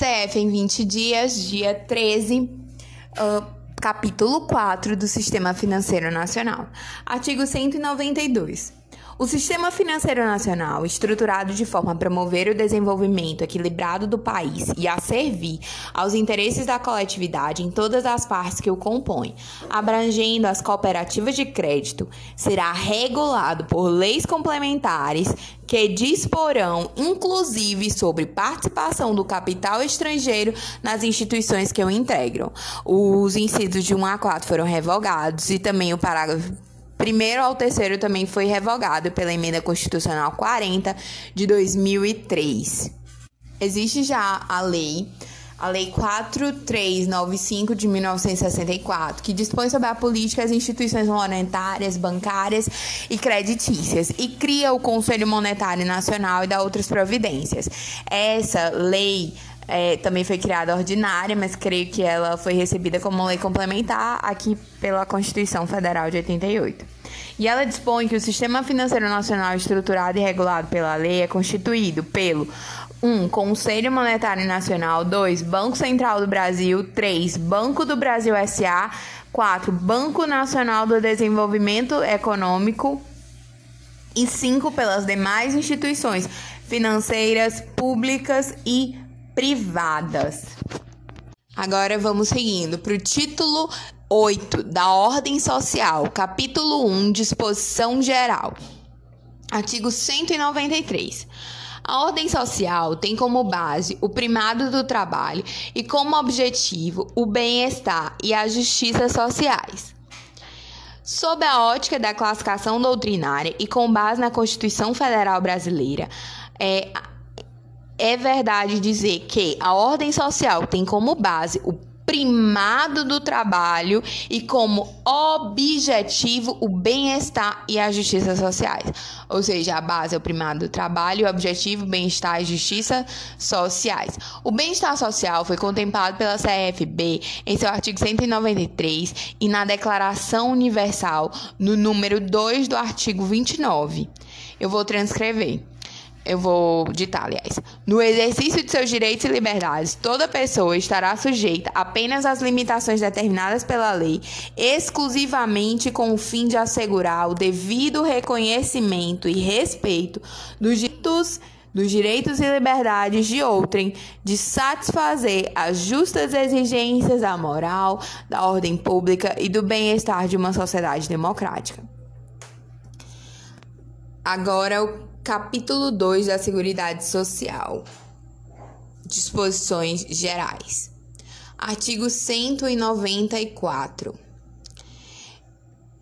CF em 20 dias, dia 13, uh, capítulo 4 do Sistema Financeiro Nacional. Artigo 192. O sistema financeiro nacional, estruturado de forma a promover o desenvolvimento equilibrado do país e a servir aos interesses da coletividade em todas as partes que o compõem, abrangendo as cooperativas de crédito, será regulado por leis complementares que disporão, inclusive, sobre participação do capital estrangeiro nas instituições que o integram. Os incisos de 1 a 4 foram revogados e também o parágrafo primeiro ao terceiro também foi revogado pela Emenda Constitucional 40 de 2003. Existe já a lei a Lei 4395 de 1964, que dispõe sobre a política das instituições monetárias, bancárias e creditícias e cria o Conselho Monetário Nacional e dá outras providências. Essa lei é, também foi criada ordinária, mas creio que ela foi recebida como lei complementar aqui pela Constituição Federal de 88. E ela dispõe que o sistema financeiro nacional estruturado e regulado pela lei é constituído pelo 1. Um, Conselho Monetário Nacional 2. Banco Central do Brasil 3. Banco do Brasil SA 4. Banco Nacional do Desenvolvimento Econômico e 5. Pelas demais instituições financeiras públicas e privadas. Agora vamos seguindo para o título 8 da Ordem Social, capítulo 1, Disposição Geral. Artigo 193. A ordem social tem como base o primado do trabalho e como objetivo o bem-estar e a justiça sociais. Sob a ótica da classificação doutrinária e com base na Constituição Federal Brasileira, é, é verdade dizer que a ordem social tem como base o primado do trabalho e como objetivo o bem-estar e a justiça sociais. Ou seja, a base é o primado do trabalho o objetivo bem-estar e justiça sociais. O bem-estar social foi contemplado pela CFB em seu artigo 193 e na Declaração Universal no número 2 do artigo 29. Eu vou transcrever. Eu vou ditar, aliás. No exercício de seus direitos e liberdades, toda pessoa estará sujeita apenas às limitações determinadas pela lei, exclusivamente com o fim de assegurar o devido reconhecimento e respeito dos direitos dos direitos e liberdades de outrem, de satisfazer as justas exigências da moral, da ordem pública e do bem-estar de uma sociedade democrática. Agora, o Capítulo 2 da Seguridade Social. Disposições gerais. Artigo 194.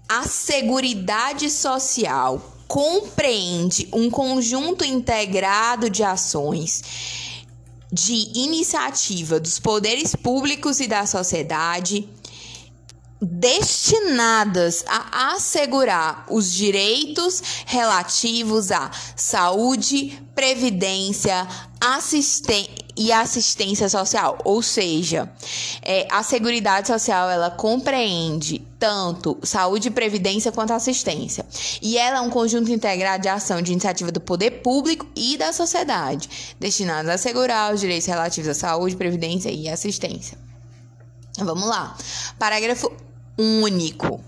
A Seguridade Social compreende um conjunto integrado de ações de iniciativa dos poderes públicos e da sociedade destinadas a assegurar os direitos relativos à saúde, previdência, assistência e assistência social, ou seja, é, a Seguridade Social ela compreende tanto saúde, previdência quanto assistência, e ela é um conjunto integrado de ação de iniciativa do poder público e da sociedade, destinado a assegurar os direitos relativos à saúde, previdência e assistência. Vamos lá. Parágrafo único.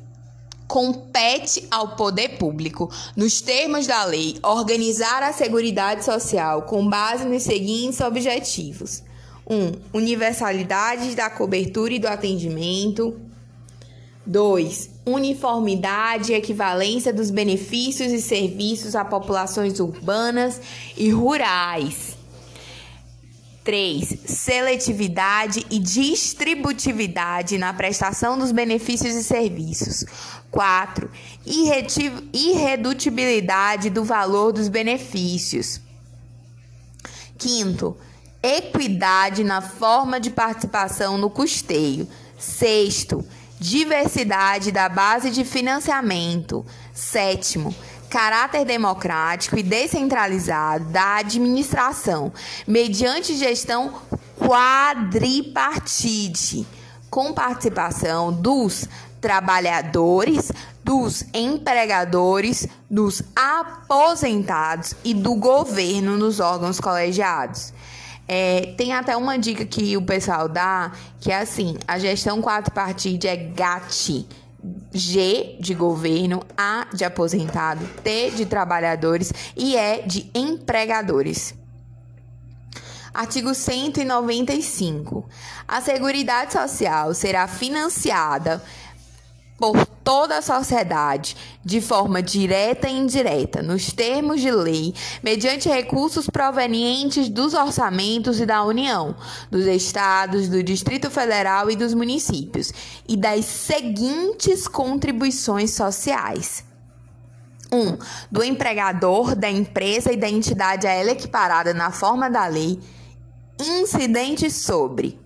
Compete ao poder público, nos termos da lei, organizar a Seguridade Social com base nos seguintes objetivos: 1. Um, universalidade da cobertura e do atendimento. 2. Uniformidade e equivalência dos benefícios e serviços a populações urbanas e rurais. 3. Seletividade e distributividade na prestação dos benefícios e serviços. 4. Irredutibilidade do valor dos benefícios. 5. Equidade na forma de participação no custeio. 6. Diversidade da base de financiamento. 7 caráter democrático e descentralizado da administração, mediante gestão quadripartite, com participação dos trabalhadores, dos empregadores, dos aposentados e do governo nos órgãos colegiados. É, tem até uma dica que o pessoal dá, que é assim, a gestão quadripartite é GAT, G de governo, A de aposentado, T de trabalhadores e E de empregadores. Artigo 195. A Seguridade Social será financiada por toda a sociedade, de forma direta e indireta, nos termos de lei, mediante recursos provenientes dos orçamentos e da União, dos estados, do Distrito Federal e dos municípios, e das seguintes contribuições sociais. 1. Um, do empregador, da empresa e da entidade a ela equiparada na forma da lei, incidente sobre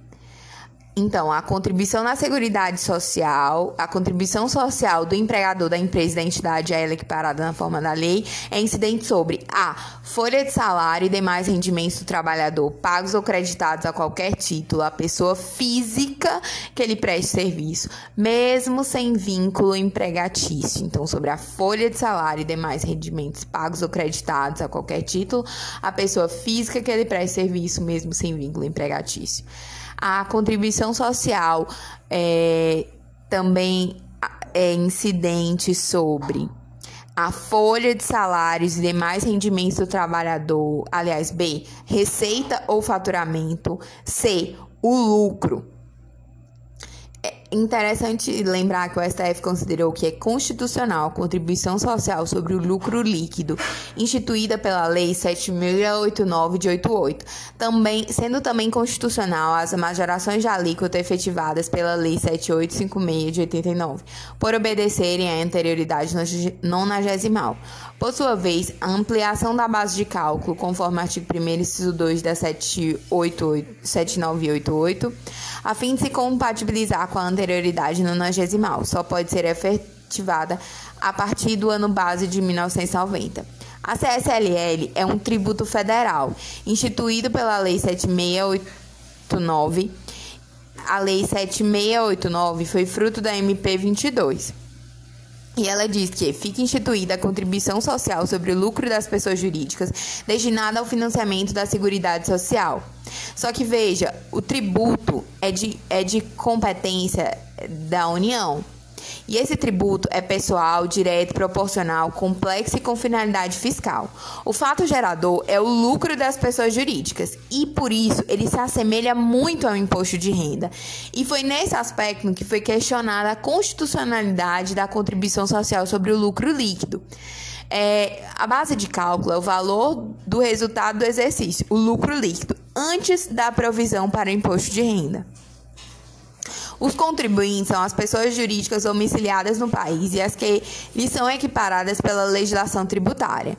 então, a contribuição na Seguridade Social, a contribuição social do empregador da empresa e da entidade a ela equiparada na forma da lei, é incidente sobre a folha de salário e demais rendimentos do trabalhador pagos ou creditados a qualquer título à pessoa física que ele preste serviço, mesmo sem vínculo empregatício. Então, sobre a folha de salário e demais rendimentos pagos ou creditados a qualquer título à pessoa física que ele preste serviço, mesmo sem vínculo empregatício a contribuição social é, também é incidente sobre a folha de salários e demais rendimentos do trabalhador, aliás, B, receita ou faturamento, C, o lucro interessante lembrar que o STF considerou que é constitucional a contribuição social sobre o lucro líquido, instituída pela Lei 7.089 de 88, também, sendo também constitucional as majorações de alíquota efetivadas pela Lei 7856 de 89, por obedecerem à anterioridade nonagesimal. Por sua vez, a ampliação da base de cálculo, conforme artigo 1 inciso 2 da 7988, a fim de se compatibilizar com a anterioridade nonagesimal, só pode ser efetivada a partir do ano base de 1990. A CSLL é um tributo federal, instituído pela Lei 7689. A Lei 7689 foi fruto da MP 22. E ela diz que fica instituída a contribuição social sobre o lucro das pessoas jurídicas destinada ao financiamento da Seguridade Social. Só que veja, o tributo é de, é de competência da União. E esse tributo é pessoal, direto, proporcional, complexo e com finalidade fiscal. O fato gerador é o lucro das pessoas jurídicas e, por isso, ele se assemelha muito ao imposto de renda. E foi nesse aspecto que foi questionada a constitucionalidade da contribuição social sobre o lucro líquido. É, a base de cálculo é o valor do resultado do exercício, o lucro líquido, antes da provisão para imposto de renda. Os contribuintes são as pessoas jurídicas domiciliadas no país e as que lhes são equiparadas pela legislação tributária.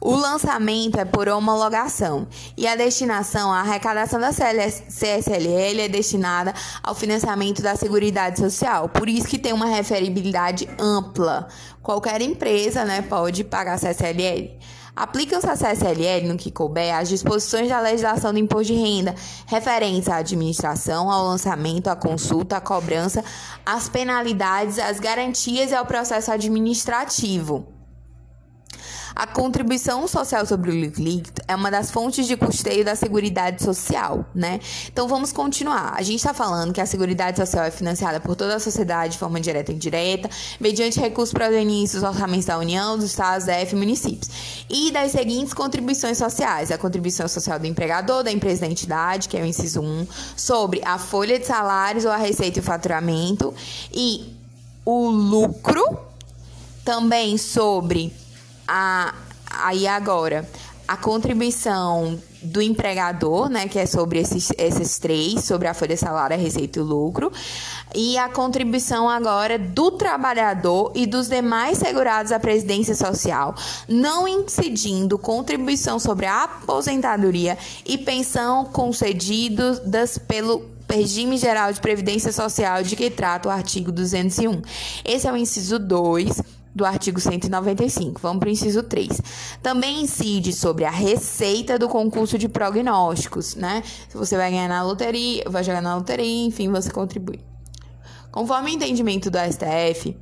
O lançamento é por homologação e a destinação, a arrecadação da CSLL é destinada ao financiamento da Seguridade Social. Por isso que tem uma referibilidade ampla. Qualquer empresa né, pode pagar CSLL. Aplicam-se a CSLL no que couber as disposições da legislação do imposto de renda referentes à administração, ao lançamento, à consulta, à cobrança, às penalidades, às garantias e ao processo administrativo. A contribuição social sobre o líquido é uma das fontes de custeio da Seguridade Social, né? Então vamos continuar. A gente está falando que a Seguridade Social é financiada por toda a sociedade de forma direta e indireta, mediante recursos provenientes dos orçamentos da União, dos Estados, DF e municípios. E das seguintes contribuições sociais: a contribuição social do empregador, da empresa da entidade, que é o inciso 1, sobre a folha de salários ou a receita e o faturamento, e o lucro, também sobre a, aí agora. A contribuição do empregador, né, que é sobre esses, esses três, sobre a folha salário, a receita e o lucro, e a contribuição agora do trabalhador e dos demais segurados à presidência social, não incidindo contribuição sobre a aposentadoria e pensão concedidas pelo regime geral de previdência social de que trata o artigo 201. Esse é o inciso 2 do artigo 195. Vamos para o inciso 3. Também incide sobre a receita do concurso de prognósticos, né? Se você vai ganhar na loteria, vai jogar na loteria, enfim, você contribui. Conforme o entendimento do STF,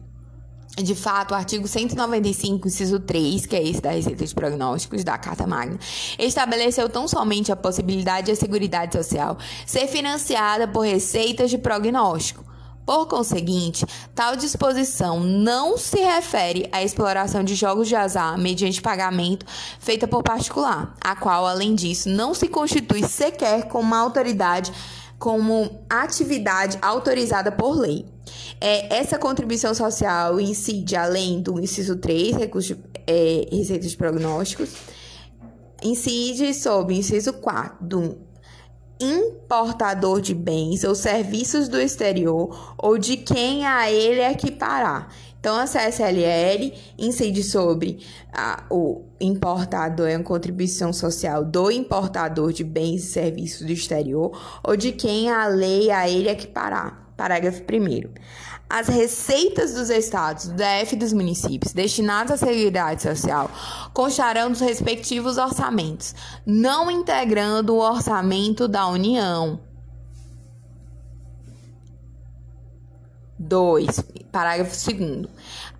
De fato, o artigo 195, inciso 3, que é esse da Receita de Prognósticos da Carta Magna, estabeleceu tão somente a possibilidade de a Seguridade Social ser financiada por receitas de prognóstico. Por conseguinte, tal disposição não se refere à exploração de jogos de azar mediante pagamento feita por particular, a qual, além disso, não se constitui sequer como autoridade como atividade autorizada por lei. É, essa contribuição social incide, além do inciso 3, recursos, é, receitas de prognósticos, incide sobre o inciso 4 do importador de bens ou serviços do exterior ou de quem a ele equiparar. Então, a CSLL incide sobre a, o importador, é uma contribuição social do importador de bens e serviços do exterior ou de quem a lei a ele equiparar. Parágrafo 1. As receitas dos estados, do DF e dos municípios destinadas à Seguridade Social constarão dos respectivos orçamentos, não integrando o orçamento da União. 2. Parágrafo 2.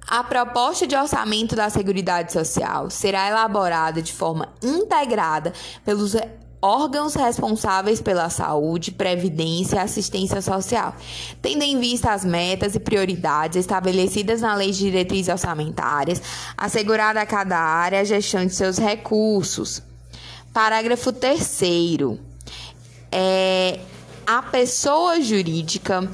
A proposta de orçamento da Seguridade Social será elaborada de forma integrada pelos órgãos responsáveis pela saúde, previdência e assistência social, tendo em vista as metas e prioridades estabelecidas na Lei de Diretrizes Orçamentárias, assegurada a cada área a gestão de seus recursos. Parágrafo 3 é a pessoa jurídica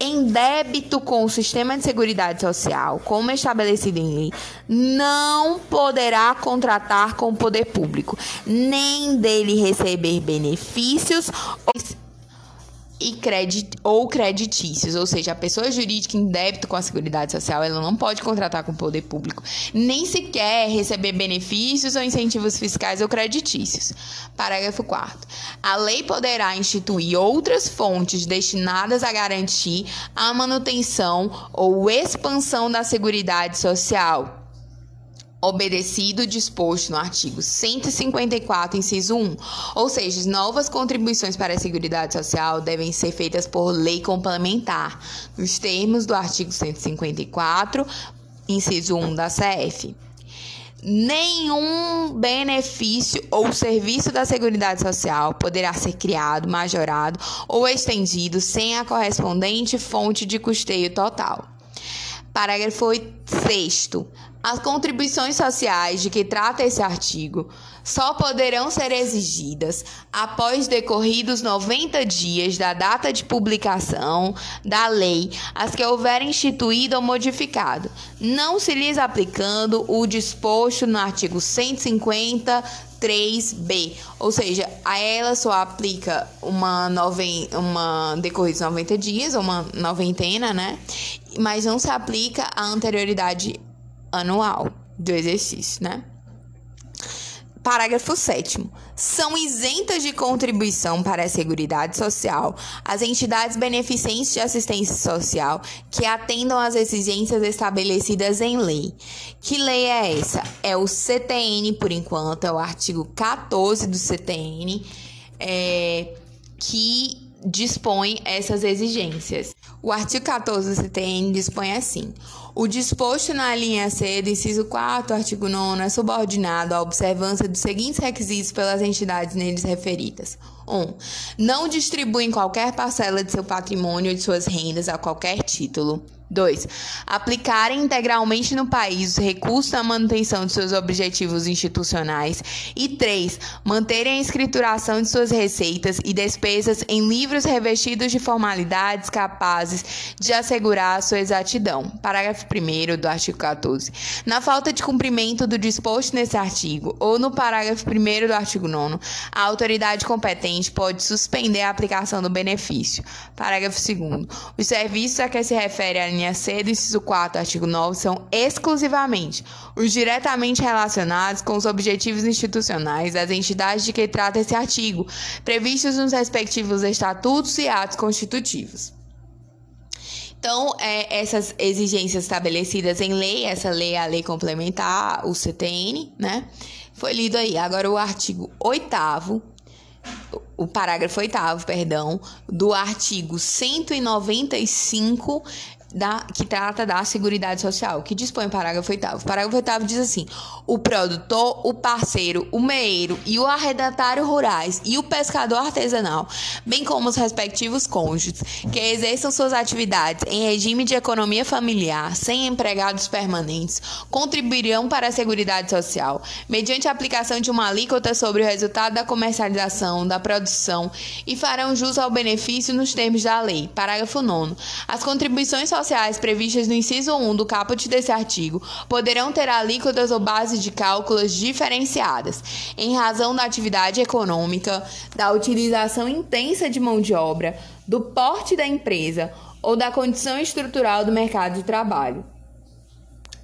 em débito com o sistema de seguridade social, como estabelecido em lei, não poderá contratar com o poder público, nem dele receber benefícios e credit, ou creditícios, ou seja, a pessoa jurídica em débito com a Seguridade Social, ela não pode contratar com o poder público, nem sequer receber benefícios ou incentivos fiscais ou creditícios. Parágrafo 4 A lei poderá instituir outras fontes destinadas a garantir a manutenção ou expansão da Seguridade Social obedecido o disposto no artigo 154, inciso 1. Ou seja, novas contribuições para a Seguridade Social devem ser feitas por lei complementar, nos termos do artigo 154, inciso 1 da CF. Nenhum benefício ou serviço da Seguridade Social poderá ser criado, majorado ou estendido sem a correspondente fonte de custeio total. Parágrafo 6. As contribuições sociais de que trata esse artigo só poderão ser exigidas após decorridos 90 dias da data de publicação da lei, as que houverem instituído ou modificado, não se lhes aplicando o disposto no artigo 150 3B, ou seja, a ela só aplica uma, noven, uma decorridos 90 dias, uma noventena, né? Mas não se aplica a anterioridade anual do exercício, né? Parágrafo 7. São isentas de contribuição para a Seguridade Social as entidades beneficentes de assistência social que atendam às exigências estabelecidas em lei. Que lei é essa? É o CTN, por enquanto, é o artigo 14 do CTN, é, que dispõe essas exigências. O artigo 14 do CTN dispõe assim: o disposto na linha C do inciso 4, artigo 9 é subordinado à observância dos seguintes requisitos pelas entidades neles referidas. 1. Um, não distribuem qualquer parcela de seu patrimônio ou de suas rendas a qualquer título. 2. Aplicarem integralmente no país os recursos da manutenção de seus objetivos institucionais. E 3. Manterem a escrituração de suas receitas e despesas em livros revestidos de formalidades capazes de assegurar a sua exatidão. Parágrafo 1 do artigo 14. Na falta de cumprimento do disposto nesse artigo ou no parágrafo 1 do artigo 9, a autoridade competente pode suspender a aplicação do benefício. Parágrafo 2. Os serviços a que se refere a linha C do inciso 4, artigo 9, são exclusivamente os diretamente relacionados com os objetivos institucionais das entidades de que trata esse artigo, previstos nos respectivos estatutos e atos constitutivos. Então, é, essas exigências estabelecidas em lei, essa lei é a lei complementar, o CTN, né? Foi lido aí. Agora, o artigo 8 o parágrafo 8 perdão, do artigo 195 da, que trata da Seguridade Social, que dispõe o parágrafo 8 O parágrafo 8 diz assim: o produtor, o parceiro, o meeiro e o arrendatário rurais e o pescador artesanal, bem como os respectivos cônjuges, que exerçam suas atividades em regime de economia familiar, sem empregados permanentes, contribuirão para a Seguridade Social, mediante a aplicação de uma alíquota sobre o resultado da comercialização, da produção e farão jus ao benefício nos termos da lei. Parágrafo 9. As contribuições sociais previstas no inciso 1 do caput desse artigo poderão ter alíquotas ou bases de cálculos diferenciadas, em razão da atividade econômica, da utilização intensa de mão de obra, do porte da empresa ou da condição estrutural do mercado de trabalho.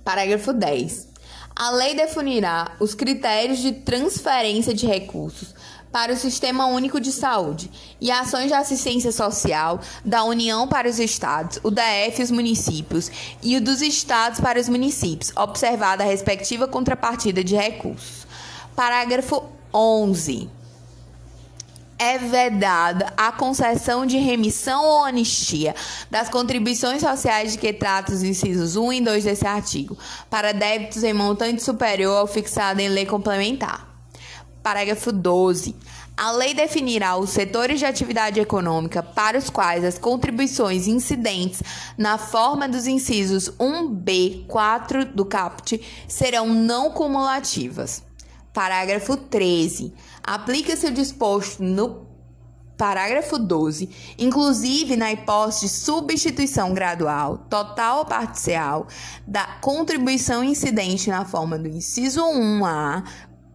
Parágrafo 10. A lei definirá os critérios de transferência de recursos para o Sistema Único de Saúde e ações de assistência social da União para os Estados, o DF e os municípios, e o dos Estados para os municípios, observada a respectiva contrapartida de recursos. Parágrafo 11 é vedada a concessão de remissão ou anistia das contribuições sociais de que trata os incisos 1 e 2 desse artigo, para débitos em montante superior ao fixado em lei complementar. Parágrafo 12. A lei definirá os setores de atividade econômica para os quais as contribuições incidentes na forma dos incisos 1b, 4 do caput serão não cumulativas. Parágrafo 13. Aplica-se o disposto no Parágrafo 12. Inclusive na hipótese de substituição gradual, total ou parcial, da contribuição incidente na forma do inciso 1A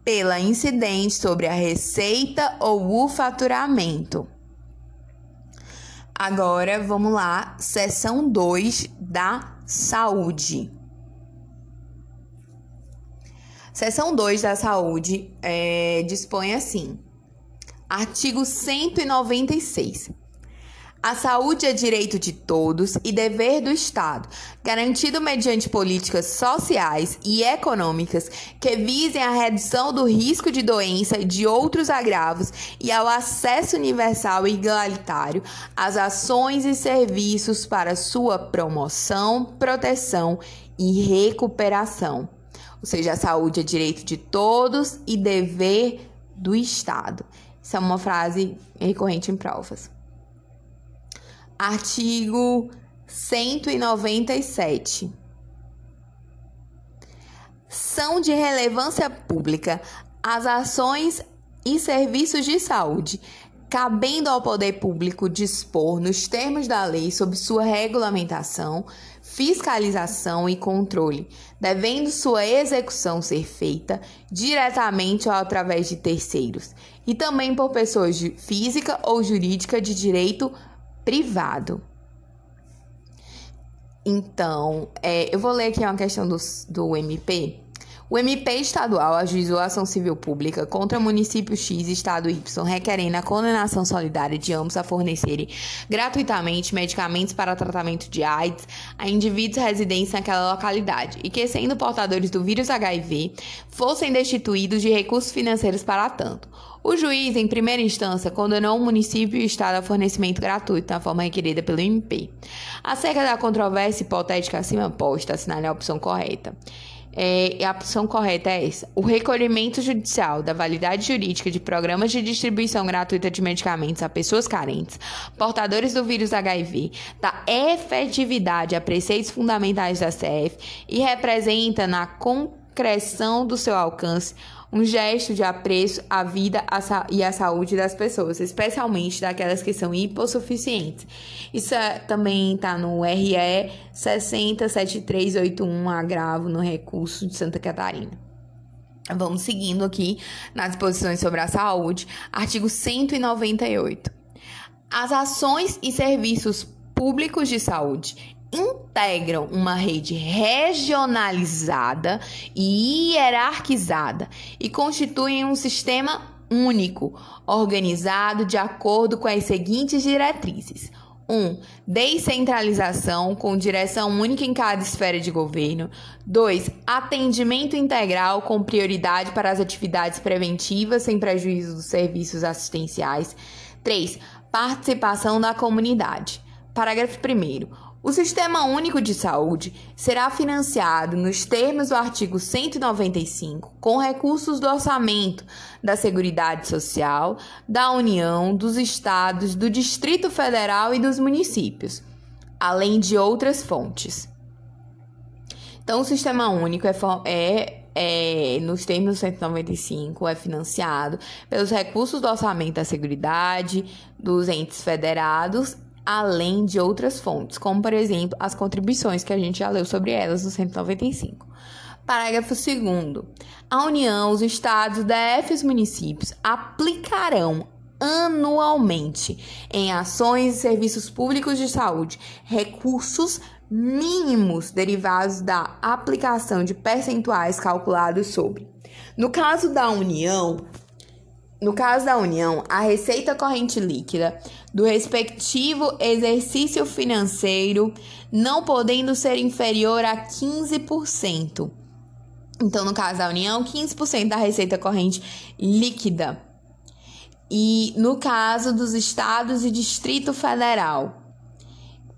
pela incidente sobre a receita ou o faturamento. Agora vamos lá, seção 2 da saúde. Seção 2 da saúde é, dispõe assim: artigo 196. A saúde é direito de todos e dever do Estado, garantido mediante políticas sociais e econômicas que visem a redução do risco de doença e de outros agravos e ao acesso universal e igualitário às ações e serviços para sua promoção, proteção e recuperação. Ou seja, a saúde é direito de todos e dever do Estado. Isso é uma frase recorrente em provas. Artigo 197. São de relevância pública as ações e serviços de saúde, cabendo ao poder público dispor, nos termos da lei, sobre sua regulamentação, fiscalização e controle, devendo sua execução ser feita diretamente ou através de terceiros, e também por pessoas física ou jurídica de direito privado. Então, é, eu vou ler aqui uma questão do, do MP. O MP estadual ajuizou a ação civil pública contra município X e estado Y, requerendo a condenação solidária de ambos a fornecerem gratuitamente medicamentos para tratamento de AIDS a indivíduos residentes naquela localidade e que, sendo portadores do vírus HIV, fossem destituídos de recursos financeiros para tanto. O juiz, em primeira instância, condenou o município e o Estado a fornecimento gratuito na forma requerida pelo MP. Acerca da controvérsia hipotética acima posta, assinale a opção correta. É, a opção correta é essa. O recolhimento judicial da validade jurídica de programas de distribuição gratuita de medicamentos a pessoas carentes, portadores do vírus HIV, da efetividade a preceitos fundamentais da CF e representa na concreção do seu alcance um gesto de apreço à vida e à saúde das pessoas, especialmente daquelas que são hipossuficientes. Isso é, também está no RE 607381, agravo no recurso de Santa Catarina. Vamos seguindo aqui nas disposições sobre a saúde, artigo 198. As ações e serviços públicos de saúde integram uma rede regionalizada e hierarquizada e constituem um sistema único, organizado de acordo com as seguintes diretrizes: 1. Um, descentralização com direção única em cada esfera de governo. 2. Atendimento integral com prioridade para as atividades preventivas sem prejuízo dos serviços assistenciais. 3. Participação da comunidade. Parágrafo 1. O Sistema Único de Saúde será financiado nos termos do artigo 195 com recursos do orçamento da Seguridade Social, da União, dos estados, do Distrito Federal e dos municípios, além de outras fontes. Então, o Sistema Único é, é, é nos termos do 195 é financiado pelos recursos do orçamento da Seguridade, dos entes federados além de outras fontes, como por exemplo as contribuições que a gente já leu sobre elas no 195. Parágrafo 2. A União, os estados, DF e os municípios aplicarão anualmente em ações e serviços públicos de saúde recursos mínimos derivados da aplicação de percentuais calculados sobre. No caso da União, no caso da União, a receita corrente líquida do respectivo exercício financeiro não podendo ser inferior a 15%. Então, no caso da União, 15% da receita corrente líquida. E no caso dos estados e Distrito Federal,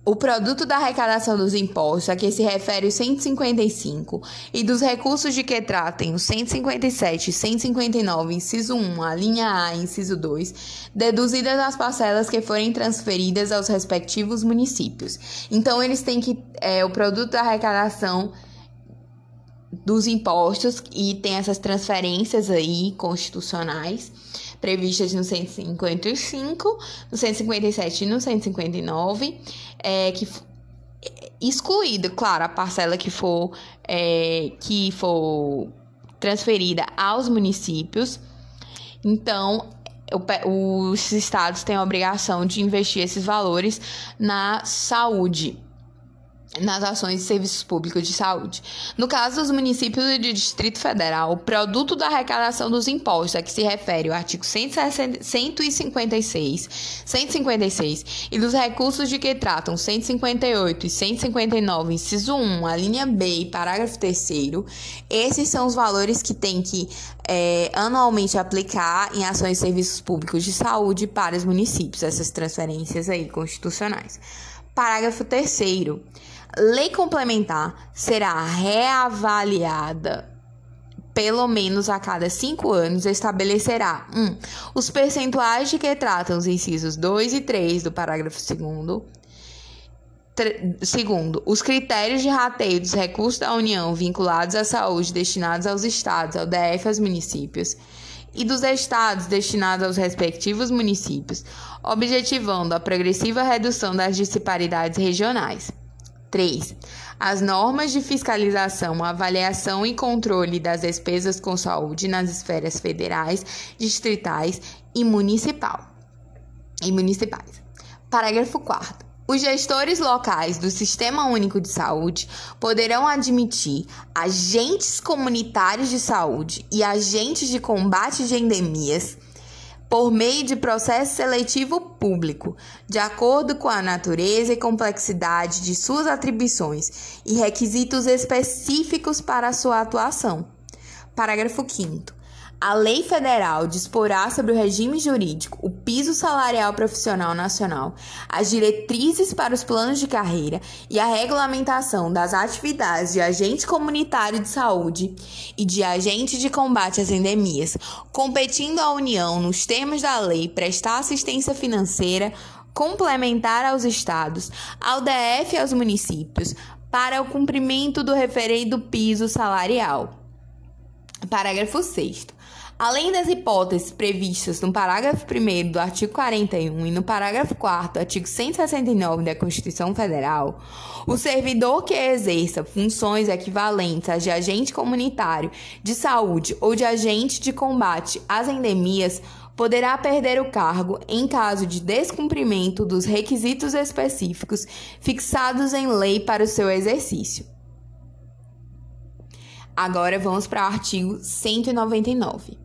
o produto da arrecadação dos impostos a que se refere o 155 e dos recursos de que tratem o 157 e 159, inciso 1, a linha A, inciso 2, deduzidas as parcelas que forem transferidas aos respectivos municípios. Então, eles têm que. É, o produto da arrecadação dos impostos e tem essas transferências aí constitucionais previstas no 155, no 157 e no 159, é, que excluída, claro, a parcela que for é, que for transferida aos municípios. Então, os estados têm a obrigação de investir esses valores na saúde nas ações de serviços públicos de saúde. No caso dos municípios e do Distrito Federal, o produto da arrecadação dos impostos a que se refere o artigo 156, 156 e dos recursos de que tratam 158 e 159, inciso 1, a linha B e parágrafo 3 esses são os valores que tem que é, anualmente aplicar em ações de serviços públicos de saúde para os municípios, essas transferências aí constitucionais. Parágrafo 3 lei complementar será reavaliada pelo menos a cada cinco anos, estabelecerá 1. Um, os percentuais de que tratam os incisos 2 e 3 do parágrafo 2. Segundo, os critérios de rateio dos recursos da União vinculados à saúde destinados aos estados, ao DF e aos municípios, e dos estados destinados aos respectivos municípios, objetivando a progressiva redução das disparidades regionais. 3. As normas de fiscalização, avaliação e controle das despesas com saúde nas esferas federais, distritais e municipal. E municipais. Parágrafo 4 os gestores locais do Sistema Único de Saúde poderão admitir agentes comunitários de saúde e agentes de combate de endemias por meio de processo seletivo público, de acordo com a natureza e complexidade de suas atribuições e requisitos específicos para sua atuação. Parágrafo 5 a lei federal disporá sobre o regime jurídico, o piso salarial profissional nacional, as diretrizes para os planos de carreira e a regulamentação das atividades de agente comunitário de saúde e de agente de combate às endemias, competindo à União, nos termos da lei, prestar assistência financeira complementar aos estados, ao DF e aos municípios para o cumprimento do referendo piso salarial. Parágrafo 6 Além das hipóteses previstas no parágrafo 1 do artigo 41 e no parágrafo 4 do artigo 169 da Constituição Federal, o servidor que exerça funções equivalentes às de agente comunitário de saúde ou de agente de combate às endemias poderá perder o cargo em caso de descumprimento dos requisitos específicos fixados em lei para o seu exercício. Agora vamos para o artigo 199.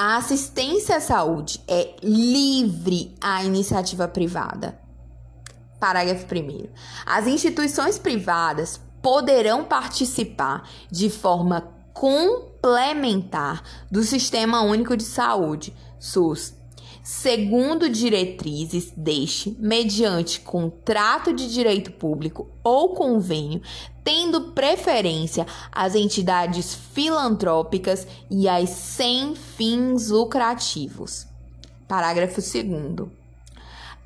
A assistência à saúde é livre à iniciativa privada. Parágrafo 1. As instituições privadas poderão participar de forma complementar do Sistema Único de Saúde, SUS, segundo diretrizes deste, mediante contrato de direito público ou convênio, tendo preferência às entidades filantrópicas e às sem fins lucrativos. Parágrafo 2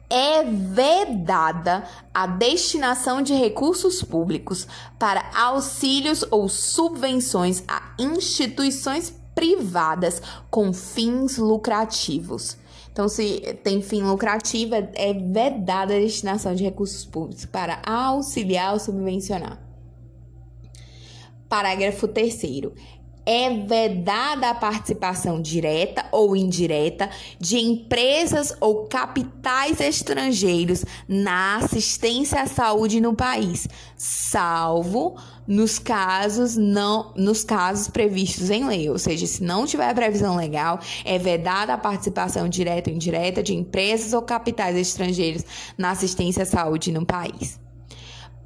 é vedada a destinação de recursos públicos para auxílios ou subvenções a instituições privadas com fins lucrativos. Então, se tem fim lucrativo, é vedada a destinação de recursos públicos para auxiliar ou subvencionar. Parágrafo 3 é vedada a participação direta ou indireta de empresas ou capitais estrangeiros na assistência à saúde no país, salvo nos casos não nos casos previstos em lei, ou seja, se não tiver previsão legal, é vedada a participação direta ou indireta de empresas ou capitais estrangeiros na assistência à saúde no país.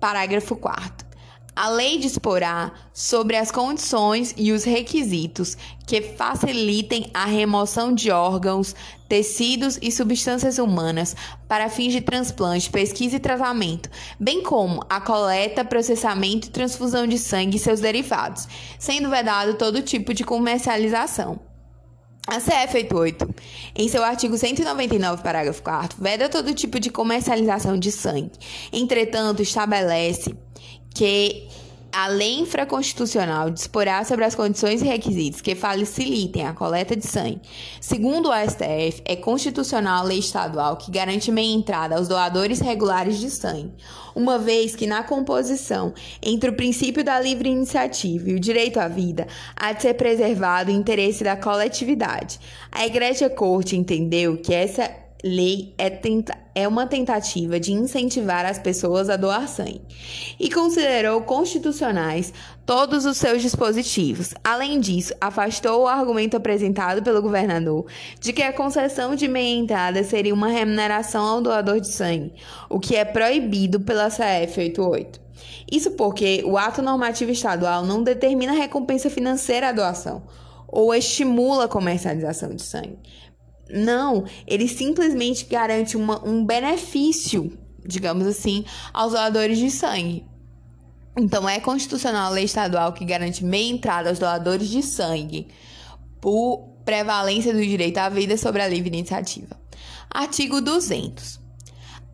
Parágrafo 4 a lei disporá sobre as condições e os requisitos que facilitem a remoção de órgãos, tecidos e substâncias humanas para fins de transplante, pesquisa e tratamento, bem como a coleta, processamento e transfusão de sangue e seus derivados, sendo vedado todo tipo de comercialização. A CF 88, em seu artigo 199, parágrafo 4, veda todo tipo de comercialização de sangue. Entretanto, estabelece que a lei infraconstitucional disporá sobre as condições e requisitos que facilitem a coleta de sangue. Segundo o STF, é constitucional a lei estadual que garante meia entrada aos doadores regulares de sangue, uma vez que na composição entre o princípio da livre iniciativa e o direito à vida há de ser preservado o interesse da coletividade. A Igreja Corte entendeu que essa lei é, tenta é uma tentativa de incentivar as pessoas a doar sangue e considerou constitucionais todos os seus dispositivos. Além disso, afastou o argumento apresentado pelo governador de que a concessão de meia entrada seria uma remuneração ao doador de sangue, o que é proibido pela CF 88. Isso porque o ato normativo estadual não determina recompensa financeira à doação ou estimula a comercialização de sangue. Não, ele simplesmente garante uma, um benefício, digamos assim, aos doadores de sangue. Então, é constitucional a lei estadual que garante meia entrada aos doadores de sangue por prevalência do direito à vida sobre a livre iniciativa. Artigo 200.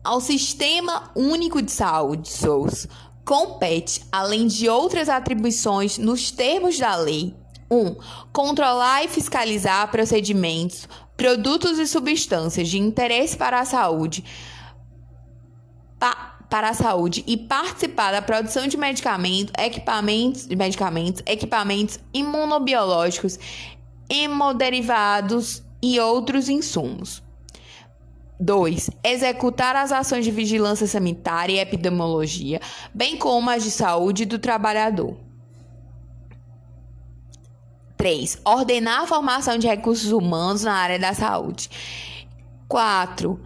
Ao Sistema Único de Saúde, SUS, compete, além de outras atribuições nos termos da lei, 1. Um, controlar e fiscalizar procedimentos, produtos e substâncias de interesse para a saúde pa, para a saúde e participar da produção de medicamentos, equipamentos, medicamentos, equipamentos imunobiológicos, hemoderivados e outros insumos. 2. Executar as ações de vigilância sanitária e epidemiologia, bem como as de saúde do trabalhador. 3. Ordenar a formação de recursos humanos na área da saúde. 4.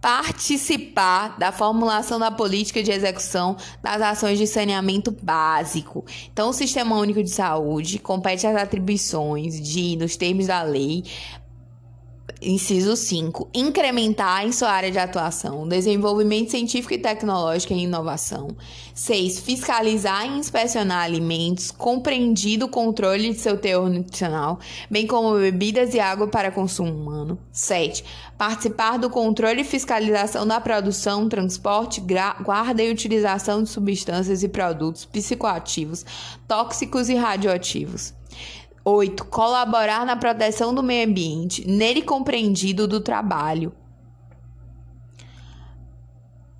Participar da formulação da política de execução das ações de saneamento básico. Então, o Sistema Único de Saúde compete às atribuições de, nos termos da lei, Inciso 5. Incrementar em sua área de atuação desenvolvimento científico e tecnológico e inovação. 6. Fiscalizar e inspecionar alimentos, compreendido o controle de seu teor nutricional, bem como bebidas e água para consumo humano. 7. Participar do controle e fiscalização da produção, transporte, guarda e utilização de substâncias e produtos psicoativos, tóxicos e radioativos. 8. Colaborar na proteção do meio ambiente, nele compreendido do trabalho.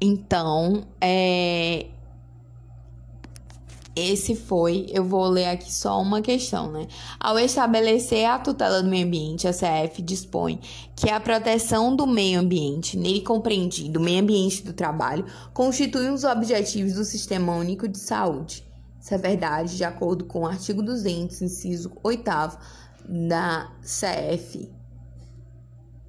Então, é, esse foi, eu vou ler aqui só uma questão, né? Ao estabelecer a tutela do meio ambiente, a CF dispõe que a proteção do meio ambiente, nele compreendido, o meio ambiente do trabalho, constitui um dos objetivos do Sistema Único de Saúde. Isso é verdade, de acordo com o artigo 200, inciso 8 da CF